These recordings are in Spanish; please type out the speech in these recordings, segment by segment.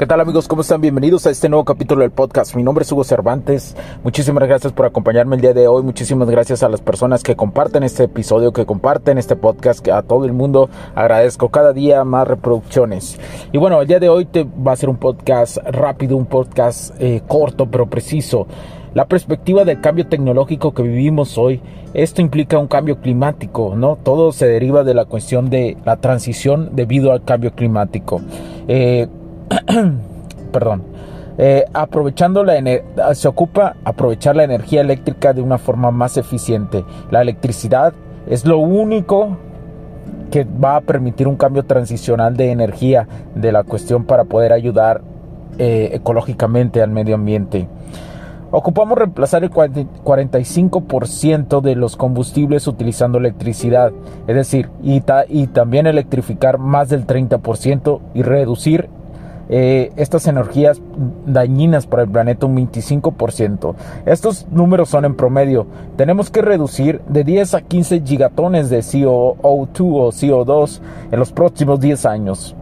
¿Qué tal amigos? ¿Cómo están? Bienvenidos a este nuevo capítulo del podcast. Mi nombre es Hugo Cervantes. Muchísimas gracias por acompañarme el día de hoy. Muchísimas gracias a las personas que comparten este episodio, que comparten este podcast, que a todo el mundo agradezco cada día más reproducciones. Y bueno, el día de hoy te va a ser un podcast rápido, un podcast eh, corto pero preciso. La perspectiva del cambio tecnológico que vivimos hoy, esto implica un cambio climático, ¿no? Todo se deriva de la cuestión de la transición debido al cambio climático. Eh, perdón, eh, aprovechando la se ocupa aprovechar la energía eléctrica de una forma más eficiente. La electricidad es lo único que va a permitir un cambio transicional de energía de la cuestión para poder ayudar eh, ecológicamente al medio ambiente. Ocupamos reemplazar el 45% de los combustibles utilizando electricidad, es decir, y, y también electrificar más del 30% y reducir eh, estas energías dañinas para el planeta un 25%. Estos números son en promedio. Tenemos que reducir de 10 a 15 gigatones de CO2 o CO2 en los próximos 10 años.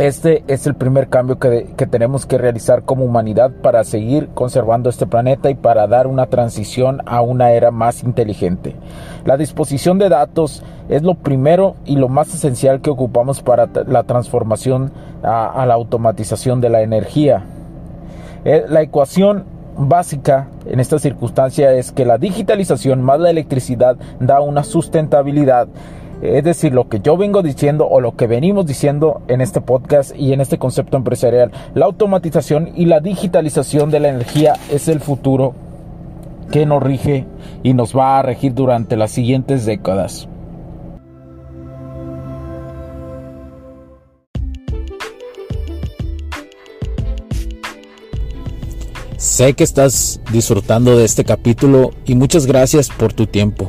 Este es el primer cambio que, tenemos que realizar como humanidad para seguir conservando este planeta y para dar una transición a una era más inteligente. La disposición de datos es lo primero y lo más esencial que ocupamos para la transformación a, la automatización de la energía. Eh, la ecuación básica en esta circunstancia es que la digitalización más la electricidad da una sustentabilidad es decir, lo que yo vengo diciendo o lo que venimos diciendo en este podcast y en este concepto empresarial, la automatización y la digitalización de la energía es el futuro que nos rige y nos va a regir durante las siguientes décadas. Sé que estás disfrutando de este capítulo y muchas gracias por tu tiempo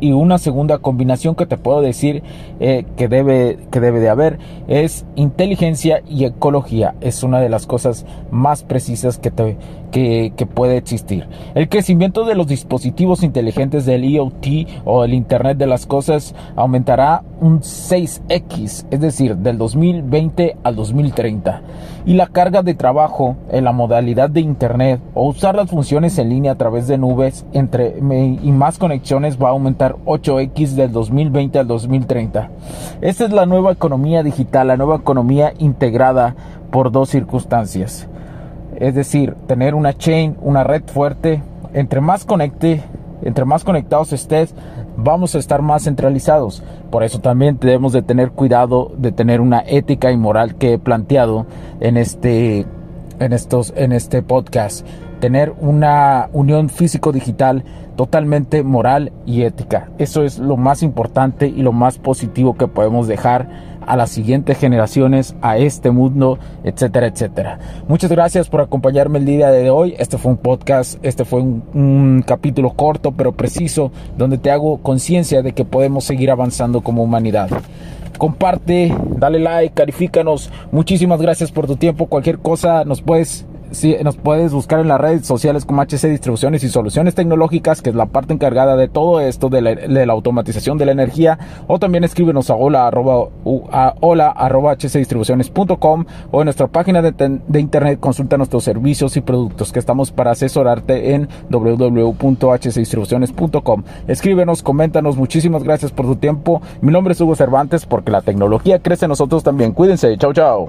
Y una segunda combinación que te puedo decir eh, que, debe, que debe de haber es inteligencia y ecología. Es una de las cosas más precisas que, te, que, que puede existir. El crecimiento de los dispositivos inteligentes del IoT o el Internet de las Cosas aumentará un 6x, es decir, del 2020 al 2030. Y la carga de trabajo en la modalidad de Internet o usar las funciones en línea a través de nubes entre, y más conexiones va a aumentar 8X del 2020 al 2030. Esta es la nueva economía digital, la nueva economía integrada por dos circunstancias. Es decir, tener una chain, una red fuerte, entre más conecte, entre más conectados estés, vamos a estar más centralizados. Por eso también debemos de tener cuidado de tener una ética y moral que he planteado en este en estos en este podcast tener una unión físico-digital totalmente moral y ética. Eso es lo más importante y lo más positivo que podemos dejar a las siguientes generaciones, a este mundo, etcétera, etcétera. Muchas gracias por acompañarme el día de hoy. Este fue un podcast, este fue un, un capítulo corto pero preciso donde te hago conciencia de que podemos seguir avanzando como humanidad comparte, dale like, califícanos. Muchísimas gracias por tu tiempo. Cualquier cosa nos puedes nos puedes buscar en las redes sociales como HC Distribuciones y Soluciones Tecnológicas, que es la parte encargada de todo esto de la, automatización de la energía. O también escríbenos a hola arroba, a hola arroba hcdistribuciones.com o en nuestra página de, de internet consulta nuestros servicios y productos que estamos para asesorarte en www.hcdistribuciones.com. Escríbenos, coméntanos. Muchísimas gracias por tu tiempo. Mi nombre es Hugo Cervantes porque la tecnología crece en nosotros también. Cuídense. Chao, chao.